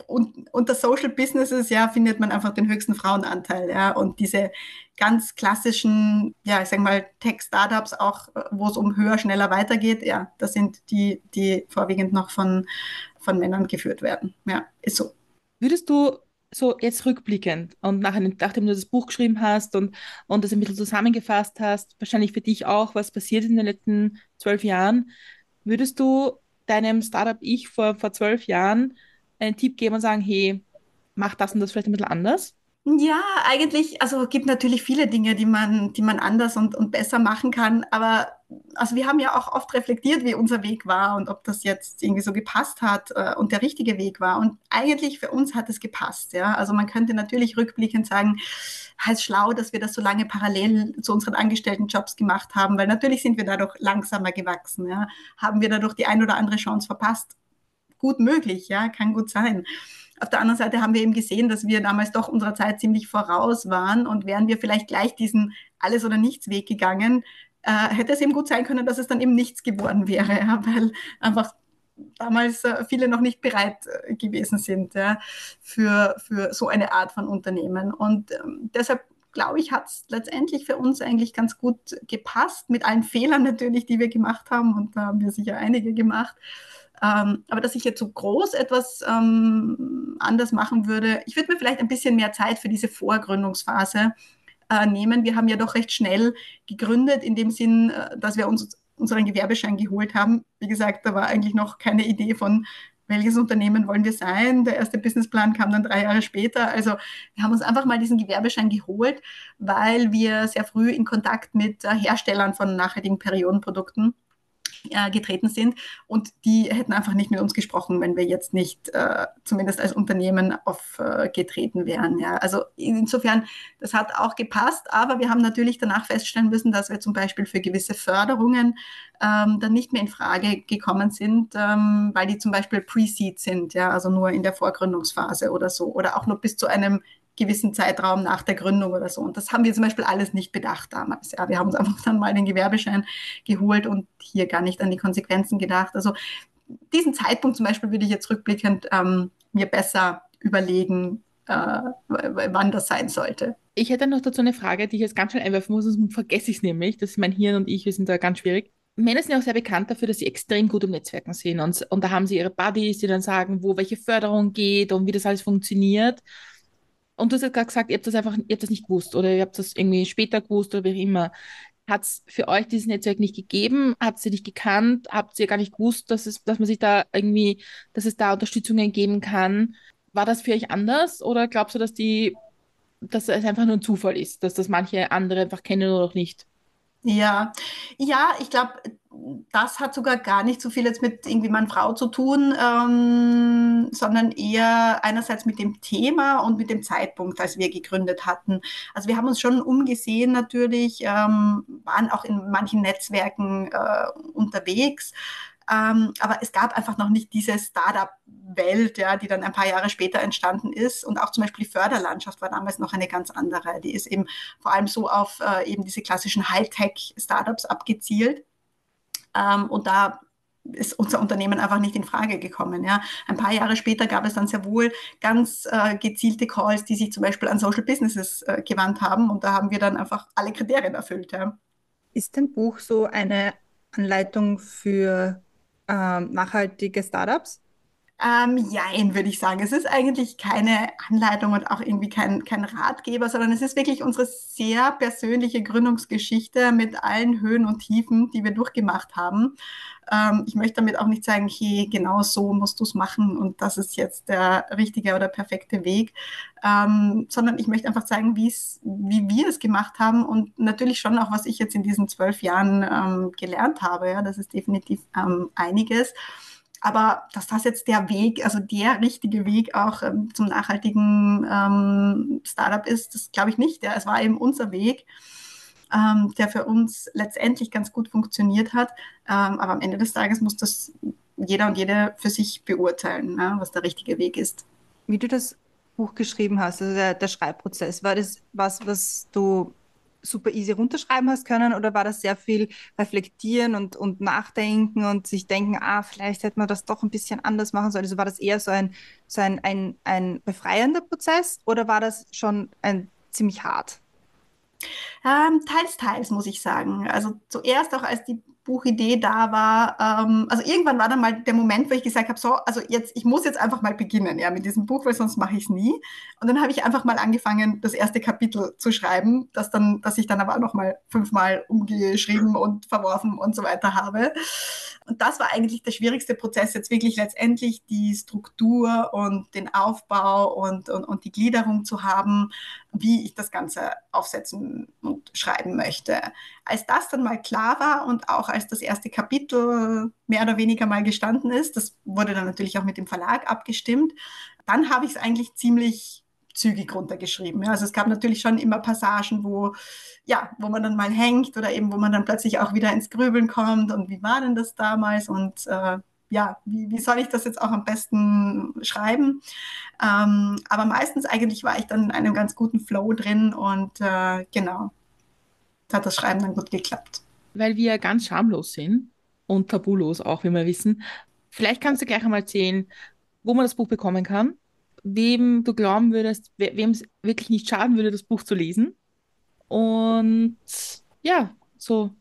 und, unter Social Businesses ja findet man einfach den höchsten Frauenanteil, ja, und diese ganz klassischen, ja, ich sag mal Tech-Startups auch, äh, wo es um höher, schneller weitergeht, ja, das sind die, die vorwiegend noch von, von Männern geführt werden, ja, ist so. Würdest du so jetzt rückblickend und nach einem, nachdem du das Buch geschrieben hast und, und das ein bisschen zusammengefasst hast, wahrscheinlich für dich auch, was passiert in den letzten zwölf Jahren, würdest du deinem Startup-Ich vor, vor zwölf Jahren einen Tipp geben und sagen, hey, mach das und das vielleicht ein bisschen anders? Ja, eigentlich, also es gibt natürlich viele Dinge, die man, die man anders und, und besser machen kann, aber also wir haben ja auch oft reflektiert, wie unser Weg war und ob das jetzt irgendwie so gepasst hat äh, und der richtige Weg war. Und eigentlich für uns hat es gepasst, ja. Also man könnte natürlich rückblickend sagen, heißt schlau, dass wir das so lange parallel zu unseren angestellten Jobs gemacht haben, weil natürlich sind wir dadurch langsamer gewachsen, ja. Haben wir dadurch die ein oder andere Chance verpasst? Gut möglich, ja, kann gut sein. Auf der anderen Seite haben wir eben gesehen, dass wir damals doch unserer Zeit ziemlich voraus waren und wären wir vielleicht gleich diesen Alles- oder Nichts-Weg gegangen, äh, hätte es eben gut sein können, dass es dann eben nichts geworden wäre, ja, weil einfach damals äh, viele noch nicht bereit äh, gewesen sind ja, für, für so eine Art von Unternehmen. Und ähm, deshalb glaube ich, hat es letztendlich für uns eigentlich ganz gut gepasst, mit allen Fehlern natürlich, die wir gemacht haben. Und da haben wir sicher einige gemacht. Ähm, aber dass ich jetzt so groß etwas ähm, anders machen würde, ich würde mir vielleicht ein bisschen mehr Zeit für diese Vorgründungsphase äh, nehmen. Wir haben ja doch recht schnell gegründet, in dem Sinn, äh, dass wir uns unseren Gewerbeschein geholt haben. Wie gesagt, da war eigentlich noch keine Idee von, welches Unternehmen wollen wir sein. Der erste Businessplan kam dann drei Jahre später. Also wir haben uns einfach mal diesen Gewerbeschein geholt, weil wir sehr früh in Kontakt mit äh, Herstellern von nachhaltigen Periodenprodukten äh, getreten sind und die hätten einfach nicht mit uns gesprochen, wenn wir jetzt nicht äh, zumindest als Unternehmen aufgetreten äh, wären. Ja. Also insofern, das hat auch gepasst, aber wir haben natürlich danach feststellen müssen, dass wir zum Beispiel für gewisse Förderungen ähm, dann nicht mehr in Frage gekommen sind, ähm, weil die zum Beispiel Pre-Seed sind, ja, also nur in der Vorgründungsphase oder so oder auch nur bis zu einem gewissen Zeitraum nach der Gründung oder so. Und das haben wir zum Beispiel alles nicht bedacht damals. Ja, wir haben uns einfach dann mal den Gewerbeschein geholt und hier gar nicht an die Konsequenzen gedacht. Also diesen Zeitpunkt zum Beispiel würde ich jetzt rückblickend ähm, mir besser überlegen, äh, wann das sein sollte. Ich hätte noch dazu eine Frage, die ich jetzt ganz schnell einwerfen muss, sonst vergesse ich es nämlich. Das ist mein Hirn und ich, wir sind da ganz schwierig. Männer sind ja auch sehr bekannt dafür, dass sie extrem gut im Netzwerken sind. Und, und da haben sie ihre Buddies, die dann sagen, wo welche Förderung geht und wie das alles funktioniert. Und du hast ja gerade gesagt, ihr habt das einfach, ihr habt das nicht gewusst oder ihr habt das irgendwie später gewusst oder wie auch immer. Hat es für euch dieses Netzwerk nicht gegeben? Habt ihr nicht gekannt? Habt ihr gar nicht gewusst, dass es, dass man sich da irgendwie, dass es da Unterstützungen geben kann? War das für euch anders oder glaubst du, dass die, dass es einfach nur ein Zufall ist, dass das manche andere einfach kennen oder auch nicht? Ja, ja, ich glaube, das hat sogar gar nicht so viel jetzt mit irgendwie Mann-Frau zu tun, ähm, sondern eher einerseits mit dem Thema und mit dem Zeitpunkt, als wir gegründet hatten. Also wir haben uns schon umgesehen natürlich, ähm, waren auch in manchen Netzwerken äh, unterwegs. Ähm, aber es gab einfach noch nicht diese Startup-Welt, ja, die dann ein paar Jahre später entstanden ist. Und auch zum Beispiel die Förderlandschaft war damals noch eine ganz andere. Die ist eben vor allem so auf äh, eben diese klassischen Hightech-Startups abgezielt. Ähm, und da ist unser Unternehmen einfach nicht in Frage gekommen. Ja. Ein paar Jahre später gab es dann sehr wohl ganz äh, gezielte Calls, die sich zum Beispiel an Social Businesses äh, gewandt haben und da haben wir dann einfach alle Kriterien erfüllt. Ja. Ist dein Buch so eine Anleitung für ähm, nachhaltige Startups? Ähm, jein, würde ich sagen. Es ist eigentlich keine Anleitung und auch irgendwie kein, kein Ratgeber, sondern es ist wirklich unsere sehr persönliche Gründungsgeschichte mit allen Höhen und Tiefen, die wir durchgemacht haben. Ähm, ich möchte damit auch nicht sagen, hey, genau so musst du es machen und das ist jetzt der richtige oder perfekte Weg, ähm, sondern ich möchte einfach zeigen, wie wir es gemacht haben und natürlich schon auch, was ich jetzt in diesen zwölf Jahren ähm, gelernt habe. Ja, das ist definitiv ähm, einiges. Aber dass das jetzt der Weg, also der richtige Weg auch ähm, zum nachhaltigen ähm, Startup ist, das glaube ich nicht. Ja. Es war eben unser Weg, ähm, der für uns letztendlich ganz gut funktioniert hat. Ähm, aber am Ende des Tages muss das jeder und jede für sich beurteilen, ne, was der richtige Weg ist. Wie du das Buch geschrieben hast, also der, der Schreibprozess, war das was, was du super easy runterschreiben hast können oder war das sehr viel reflektieren und, und nachdenken und sich denken, ah, vielleicht hätte man das doch ein bisschen anders machen sollen? Also war das eher so ein, so ein, ein, ein befreiender Prozess oder war das schon ein ziemlich hart? Ähm, teils, teils, muss ich sagen. Also zuerst auch als die Buchidee da war. Ähm, also irgendwann war dann mal der Moment, wo ich gesagt habe, so, also jetzt, ich muss jetzt einfach mal beginnen, ja, mit diesem Buch, weil sonst mache ich es nie. Und dann habe ich einfach mal angefangen, das erste Kapitel zu schreiben, das dann, das ich dann aber auch noch mal fünfmal umgeschrieben und verworfen und so weiter habe. Und das war eigentlich der schwierigste Prozess, jetzt wirklich letztendlich die Struktur und den Aufbau und, und, und die Gliederung zu haben, wie ich das Ganze aufsetzen und schreiben möchte. Als das dann mal klar war und auch als das erste Kapitel mehr oder weniger mal gestanden ist, das wurde dann natürlich auch mit dem Verlag abgestimmt, dann habe ich es eigentlich ziemlich zügig runtergeschrieben. Ja, also es gab natürlich schon immer Passagen, wo, ja, wo man dann mal hängt oder eben, wo man dann plötzlich auch wieder ins Grübeln kommt und wie war denn das damals und äh, ja, wie, wie soll ich das jetzt auch am besten schreiben? Ähm, aber meistens eigentlich war ich dann in einem ganz guten Flow drin und äh, genau, hat das Schreiben dann gut geklappt. Weil wir ganz schamlos sind und tabulos auch, wie wir wissen. Vielleicht kannst du gleich einmal erzählen, wo man das Buch bekommen kann wem du glauben würdest, wem es wirklich nicht schaden würde, das Buch zu lesen. Und ja, so,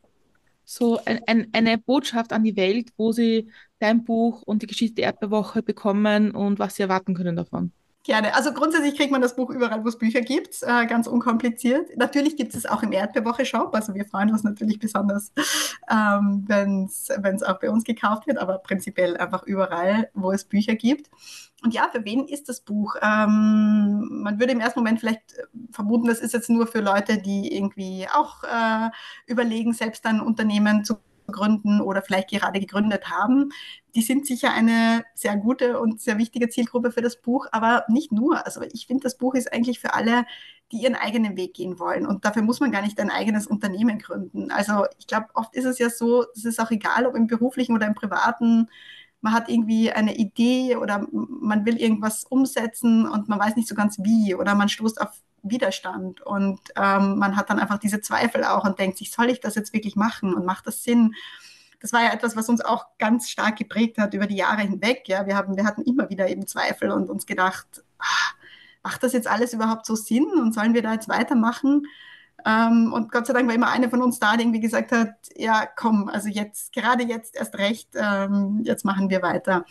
so ein, ein, eine Botschaft an die Welt, wo sie dein Buch und die Geschichte der Erdbeerwoche bekommen und was sie erwarten können davon. Gerne. Also grundsätzlich kriegt man das Buch überall, wo es Bücher gibt, äh, ganz unkompliziert. Natürlich gibt es auch im Erdbeerwoche-Shop, also wir freuen uns natürlich besonders, ähm, wenn es auch bei uns gekauft wird, aber prinzipiell einfach überall, wo es Bücher gibt. Und ja, für wen ist das Buch? Ähm, man würde im ersten Moment vielleicht vermuten, das ist jetzt nur für Leute, die irgendwie auch äh, überlegen, selbst ein Unternehmen zu gründen oder vielleicht gerade gegründet haben. Die sind sicher eine sehr gute und sehr wichtige Zielgruppe für das Buch, aber nicht nur. Also ich finde, das Buch ist eigentlich für alle, die ihren eigenen Weg gehen wollen. Und dafür muss man gar nicht ein eigenes Unternehmen gründen. Also ich glaube, oft ist es ja so, es ist auch egal, ob im beruflichen oder im privaten man hat irgendwie eine Idee oder man will irgendwas umsetzen und man weiß nicht so ganz wie oder man stoßt auf Widerstand und ähm, man hat dann einfach diese Zweifel auch und denkt sich, soll ich das jetzt wirklich machen und macht das Sinn? Das war ja etwas, was uns auch ganz stark geprägt hat über die Jahre hinweg. Ja, wir, haben, wir hatten immer wieder eben Zweifel und uns gedacht, ach, macht das jetzt alles überhaupt so Sinn und sollen wir da jetzt weitermachen? Ähm, und Gott sei Dank war immer eine von uns da, die irgendwie gesagt hat, ja, komm, also jetzt, gerade jetzt erst recht, ähm, jetzt machen wir weiter.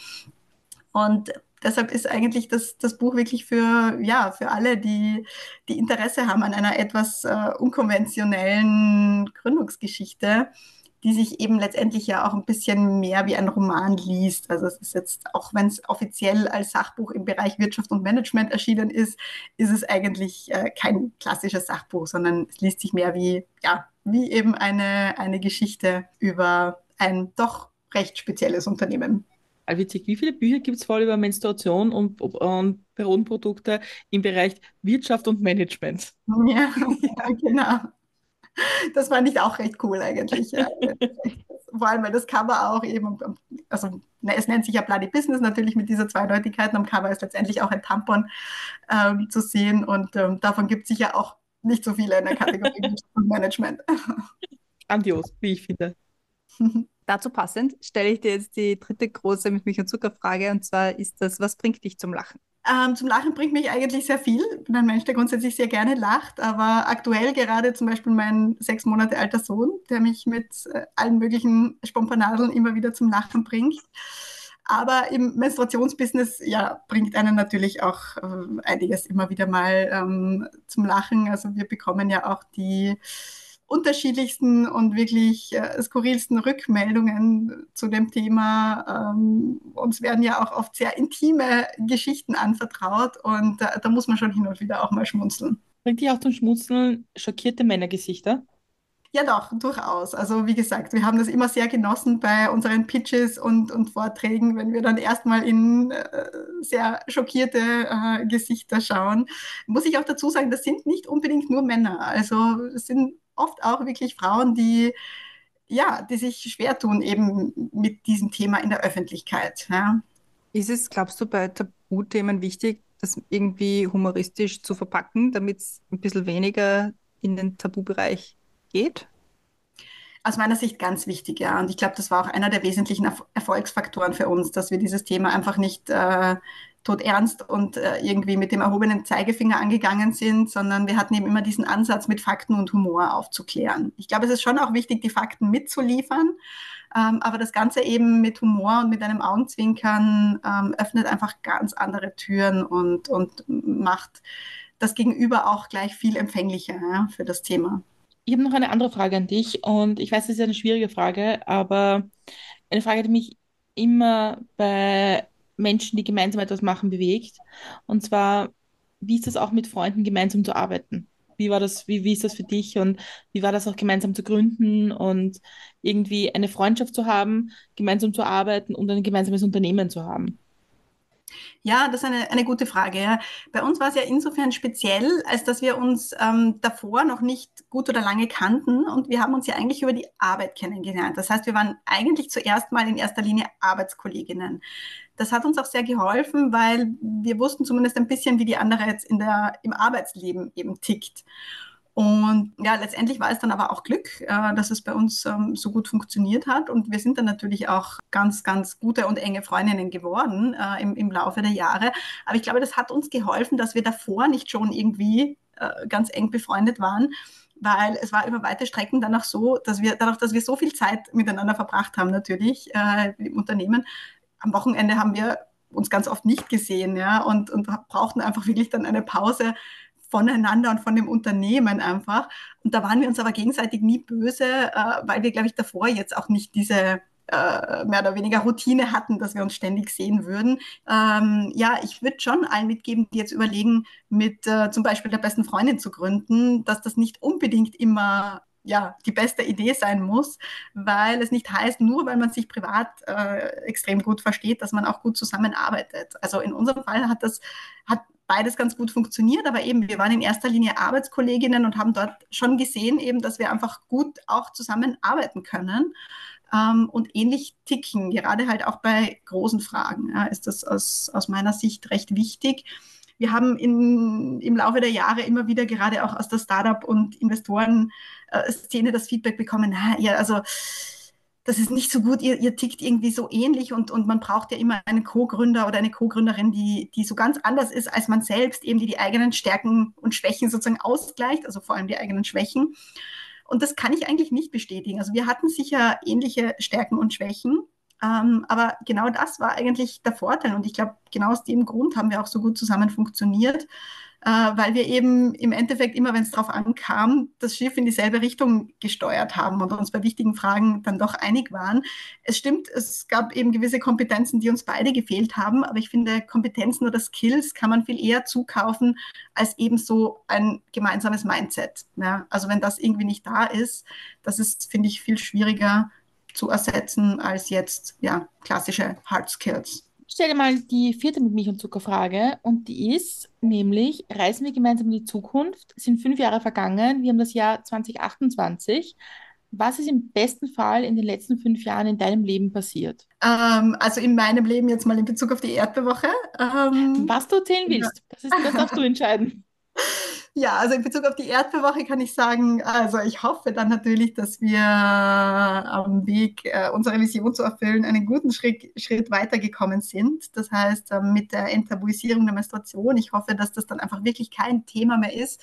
Und deshalb ist eigentlich das, das Buch wirklich für, ja, für alle, die, die Interesse haben an einer etwas äh, unkonventionellen Gründungsgeschichte, die sich eben letztendlich ja auch ein bisschen mehr wie ein Roman liest. Also es ist jetzt, auch wenn es offiziell als Sachbuch im Bereich Wirtschaft und Management erschienen ist, ist es eigentlich äh, kein klassisches Sachbuch, sondern es liest sich mehr wie, ja, wie eben eine, eine Geschichte über ein doch recht spezielles Unternehmen. Witzig, wie viele Bücher gibt es voll über Menstruation und, und Periodenprodukte im Bereich Wirtschaft und Management? Ja, ja genau. Das fand ich auch recht cool eigentlich. Ja. Vor allem, weil das Cover auch eben, also es nennt sich ja Bloody Business natürlich mit dieser Zweideutigkeit. Am Cover ist letztendlich auch ein Tampon ähm, zu sehen und ähm, davon gibt es sicher auch nicht so viele in der Kategorie Management. Grandios, wie ich finde. Dazu passend stelle ich dir jetzt die dritte große mit Milch und Zucker Frage und zwar ist das, was bringt dich zum Lachen? Ähm, zum Lachen bringt mich eigentlich sehr viel. Ich bin ein Mensch, der grundsätzlich sehr gerne lacht, aber aktuell gerade zum Beispiel mein sechs Monate alter Sohn, der mich mit äh, allen möglichen Spompanadeln immer wieder zum Lachen bringt. Aber im Menstruationsbusiness ja, bringt einen natürlich auch äh, einiges immer wieder mal ähm, zum Lachen. Also wir bekommen ja auch die unterschiedlichsten und wirklich äh, skurrilsten Rückmeldungen zu dem Thema. Ähm, uns werden ja auch oft sehr intime Geschichten anvertraut und äh, da muss man schon hin und wieder auch mal schmunzeln. Bringt dich auch zum Schmunzeln schockierte Männergesichter? Ja, doch, durchaus. Also wie gesagt, wir haben das immer sehr genossen bei unseren Pitches und, und Vorträgen, wenn wir dann erstmal in äh, sehr schockierte äh, Gesichter schauen. Muss ich auch dazu sagen, das sind nicht unbedingt nur Männer. Also es sind oft auch wirklich Frauen, die ja, die sich schwer tun eben mit diesem Thema in der Öffentlichkeit. Ja. Ist es, glaubst du, bei Tabuthemen wichtig, das irgendwie humoristisch zu verpacken, damit es ein bisschen weniger in den Tabubereich geht? Aus meiner Sicht ganz wichtig, ja. Und ich glaube, das war auch einer der wesentlichen Erfolgsfaktoren für uns, dass wir dieses Thema einfach nicht äh, todernst und äh, irgendwie mit dem erhobenen Zeigefinger angegangen sind, sondern wir hatten eben immer diesen Ansatz, mit Fakten und Humor aufzuklären. Ich glaube, es ist schon auch wichtig, die Fakten mitzuliefern, ähm, aber das Ganze eben mit Humor und mit einem Augenzwinkern ähm, öffnet einfach ganz andere Türen und, und macht das Gegenüber auch gleich viel empfänglicher ja, für das Thema. Ich habe noch eine andere Frage an dich und ich weiß, das ist eine schwierige Frage, aber eine Frage, die mich immer bei Menschen, die gemeinsam etwas machen, bewegt. Und zwar, wie ist das auch mit Freunden gemeinsam zu arbeiten? Wie war das, wie, wie ist das für dich und wie war das auch gemeinsam zu gründen und irgendwie eine Freundschaft zu haben, gemeinsam zu arbeiten und ein gemeinsames Unternehmen zu haben? Ja, das ist eine, eine gute Frage. Ja. Bei uns war es ja insofern speziell, als dass wir uns ähm, davor noch nicht gut oder lange kannten und wir haben uns ja eigentlich über die Arbeit kennengelernt. Das heißt, wir waren eigentlich zuerst mal in erster Linie Arbeitskolleginnen. Das hat uns auch sehr geholfen, weil wir wussten zumindest ein bisschen, wie die andere jetzt in der, im Arbeitsleben eben tickt. Und ja, letztendlich war es dann aber auch Glück, äh, dass es bei uns ähm, so gut funktioniert hat. Und wir sind dann natürlich auch ganz, ganz gute und enge Freundinnen geworden äh, im, im Laufe der Jahre. Aber ich glaube, das hat uns geholfen, dass wir davor nicht schon irgendwie äh, ganz eng befreundet waren weil es war über weite Strecken dann auch so, dass wir, dadurch, dass wir so viel Zeit miteinander verbracht haben, natürlich äh, im Unternehmen, am Wochenende haben wir uns ganz oft nicht gesehen, ja, und, und brauchten einfach wirklich dann eine Pause voneinander und von dem Unternehmen einfach. Und da waren wir uns aber gegenseitig nie böse, äh, weil wir, glaube ich, davor jetzt auch nicht diese äh, mehr oder weniger Routine hatten, dass wir uns ständig sehen würden. Ähm, ja, ich würde schon allen mitgeben, die jetzt überlegen, mit äh, zum Beispiel der besten Freundin zu gründen, dass das nicht unbedingt immer ja, die beste Idee sein muss, weil es nicht heißt, nur weil man sich privat äh, extrem gut versteht, dass man auch gut zusammenarbeitet. Also in unserem Fall hat das, hat beides ganz gut funktioniert, aber eben, wir waren in erster Linie Arbeitskolleginnen und haben dort schon gesehen, eben, dass wir einfach gut auch zusammenarbeiten können ähm, und ähnlich ticken. Gerade halt auch bei großen Fragen ja, ist das aus, aus meiner Sicht recht wichtig wir haben in, im Laufe der Jahre immer wieder gerade auch aus der Startup- und Investoren-Szene das Feedback bekommen, na, ja, also das ist nicht so gut, ihr, ihr tickt irgendwie so ähnlich und, und man braucht ja immer einen Co-Gründer oder eine Co-Gründerin, die, die so ganz anders ist als man selbst, eben die die eigenen Stärken und Schwächen sozusagen ausgleicht, also vor allem die eigenen Schwächen. Und das kann ich eigentlich nicht bestätigen. Also wir hatten sicher ähnliche Stärken und Schwächen, ähm, aber genau das war eigentlich der Vorteil. Und ich glaube, genau aus dem Grund haben wir auch so gut zusammen funktioniert, äh, weil wir eben im Endeffekt immer, wenn es darauf ankam, das Schiff in dieselbe Richtung gesteuert haben und uns bei wichtigen Fragen dann doch einig waren. Es stimmt, es gab eben gewisse Kompetenzen, die uns beide gefehlt haben, aber ich finde, Kompetenzen oder Skills kann man viel eher zukaufen als eben so ein gemeinsames Mindset. Ja? Also wenn das irgendwie nicht da ist, das ist, finde ich, viel schwieriger zu ersetzen als jetzt ja, klassische Hard Skills. Ich stelle mal die vierte mit Milch und Zucker Frage und die ist nämlich, reisen wir gemeinsam in die Zukunft? Es sind fünf Jahre vergangen, wir haben das Jahr 2028. Was ist im besten Fall in den letzten fünf Jahren in deinem Leben passiert? Ähm, also in meinem Leben jetzt mal in Bezug auf die Erdbewoche. Ähm, Was du erzählen willst, das, ist, das darfst du entscheiden. Ja, also in Bezug auf die Erdbewoche kann ich sagen, also ich hoffe dann natürlich, dass wir am Weg, äh, unsere Vision zu erfüllen, einen guten Schritt, Schritt weitergekommen sind. Das heißt, äh, mit der Enttabuisierung der Menstruation. Ich hoffe, dass das dann einfach wirklich kein Thema mehr ist,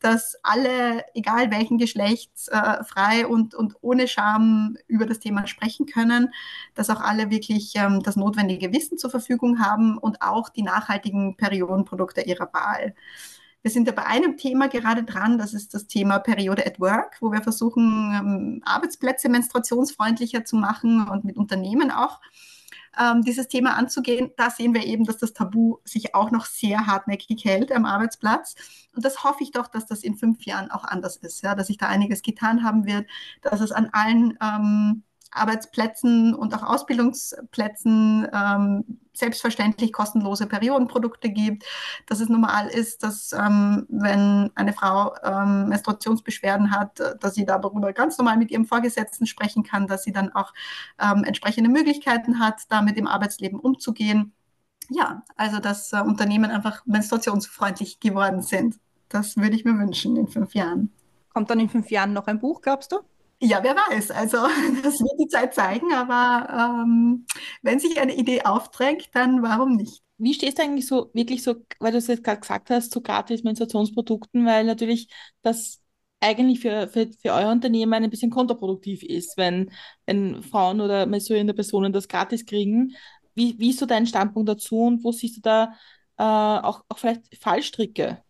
dass alle, egal welchen Geschlechts, äh, frei und, und ohne Scham über das Thema sprechen können, dass auch alle wirklich ähm, das notwendige Wissen zur Verfügung haben und auch die nachhaltigen Periodenprodukte ihrer Wahl. Wir sind ja bei einem Thema gerade dran, das ist das Thema Periode at Work, wo wir versuchen, ähm, Arbeitsplätze menstruationsfreundlicher zu machen und mit Unternehmen auch ähm, dieses Thema anzugehen. Da sehen wir eben, dass das Tabu sich auch noch sehr hartnäckig hält am Arbeitsplatz. Und das hoffe ich doch, dass das in fünf Jahren auch anders ist, ja, dass sich da einiges getan haben wird, dass es an allen ähm, Arbeitsplätzen und auch Ausbildungsplätzen ähm, selbstverständlich kostenlose Periodenprodukte gibt, dass es normal ist, dass ähm, wenn eine Frau ähm, Menstruationsbeschwerden hat, dass sie darüber ganz normal mit ihrem Vorgesetzten sprechen kann, dass sie dann auch ähm, entsprechende Möglichkeiten hat, damit im Arbeitsleben umzugehen. Ja, also dass äh, Unternehmen einfach menstruationsfreundlich geworden sind. Das würde ich mir wünschen in fünf Jahren. Kommt dann in fünf Jahren noch ein Buch, glaubst du? Ja, wer weiß. Also das wird die Zeit zeigen, aber ähm, wenn sich eine Idee aufdrängt, dann warum nicht? Wie stehst du eigentlich so wirklich so, weil du es jetzt gerade gesagt hast, zu gratis Menstruationsprodukten, weil natürlich das eigentlich für, für, für euer Unternehmen ein bisschen kontraproduktiv ist, wenn, wenn Frauen oder menstruierende Personen das gratis kriegen. Wie, wie ist so dein Standpunkt dazu und wo siehst du da äh, auch, auch vielleicht Fallstricke?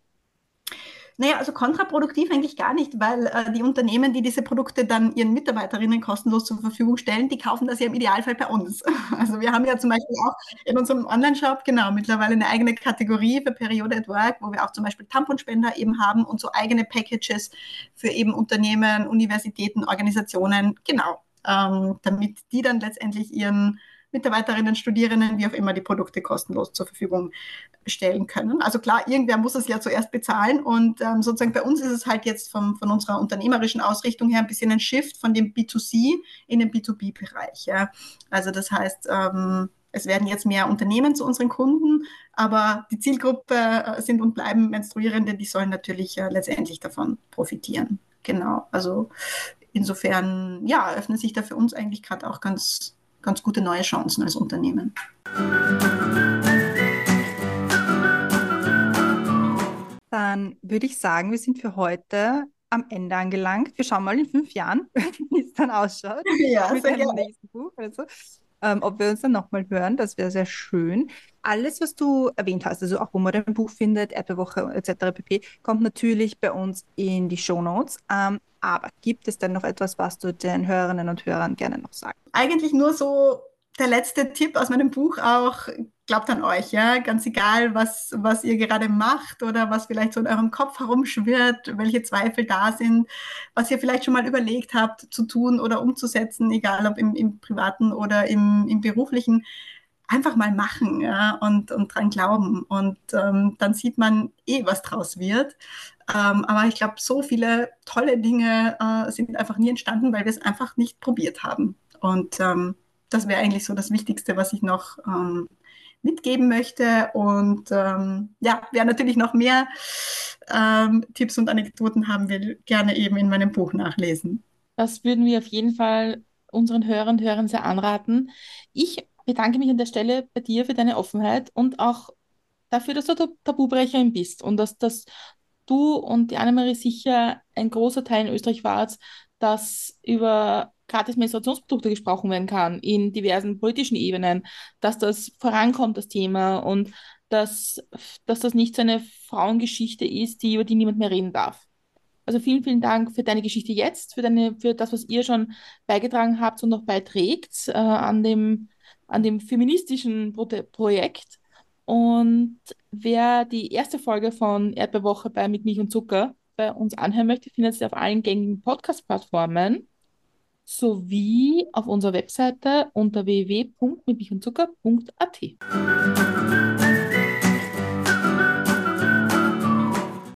Naja, also kontraproduktiv eigentlich gar nicht, weil äh, die Unternehmen, die diese Produkte dann ihren Mitarbeiterinnen kostenlos zur Verfügung stellen, die kaufen das ja im Idealfall bei uns. Also wir haben ja zum Beispiel auch in unserem Online-Shop genau mittlerweile eine eigene Kategorie für Periode at Work, wo wir auch zum Beispiel Tamponspender eben haben und so eigene Packages für eben Unternehmen, Universitäten, Organisationen, genau, ähm, damit die dann letztendlich ihren Mitarbeiterinnen, Studierenden, wie auch immer, die Produkte kostenlos zur Verfügung stellen können. Also klar, irgendwer muss es ja zuerst bezahlen und ähm, sozusagen bei uns ist es halt jetzt vom, von unserer unternehmerischen Ausrichtung her ein bisschen ein Shift von dem B2C in den B2B-Bereich. Ja. Also das heißt, ähm, es werden jetzt mehr Unternehmen zu unseren Kunden, aber die Zielgruppe äh, sind und bleiben Menstruierende, die sollen natürlich äh, letztendlich davon profitieren. Genau, also insofern, ja, öffnen sich da für uns eigentlich gerade auch ganz ganz gute neue Chancen als Unternehmen. Dann würde ich sagen, wir sind für heute am Ende angelangt. Wir schauen mal in fünf Jahren, wie es dann ausschaut. Ja, mit dem nächsten Buch. Also, ähm, ob wir uns dann nochmal hören, das wäre sehr schön. Alles, was du erwähnt hast, also auch wo man dein Buch findet, Erdbeerwoche etc. pp., kommt natürlich bei uns in die Show Notes. Ähm, aber gibt es denn noch etwas, was du den Hörerinnen und Hörern gerne noch sagst? Eigentlich nur so der letzte Tipp aus meinem Buch auch, glaubt an euch, ja, ganz egal, was, was ihr gerade macht oder was vielleicht so in eurem Kopf herumschwirrt, welche Zweifel da sind, was ihr vielleicht schon mal überlegt habt zu tun oder umzusetzen, egal ob im, im privaten oder im, im beruflichen, einfach mal machen ja, und, und dran glauben. Und ähm, dann sieht man eh, was draus wird. Ähm, aber ich glaube, so viele tolle Dinge äh, sind einfach nie entstanden, weil wir es einfach nicht probiert haben. Und ähm, das wäre eigentlich so das Wichtigste, was ich noch ähm, mitgeben möchte. Und ähm, ja, wer natürlich noch mehr ähm, Tipps und Anekdoten haben will, gerne eben in meinem Buch nachlesen. Das würden wir auf jeden Fall unseren Hörern und Hörern sehr anraten. Ich bedanke mich an der Stelle bei dir für deine Offenheit und auch dafür, dass du Tabubrecherin bist und dass, dass du und die Annemarie sicher ein großer Teil in Österreich wart, dass über gratis Menstruationsprodukte gesprochen werden kann in diversen politischen Ebenen, dass das vorankommt, das Thema, und dass, dass das nicht so eine Frauengeschichte ist, die, über die niemand mehr reden darf. Also vielen, vielen Dank für deine Geschichte jetzt, für, deine, für das, was ihr schon beigetragen habt und noch beiträgt äh, an, dem, an dem feministischen Pro Projekt. Und wer die erste Folge von Erdbeerwoche bei Mit Milch und Zucker bei uns anhören möchte, findet sie auf allen gängigen Podcast-Plattformen. sowie auf unserer Webseite unter www.mitmilchundzucker.at.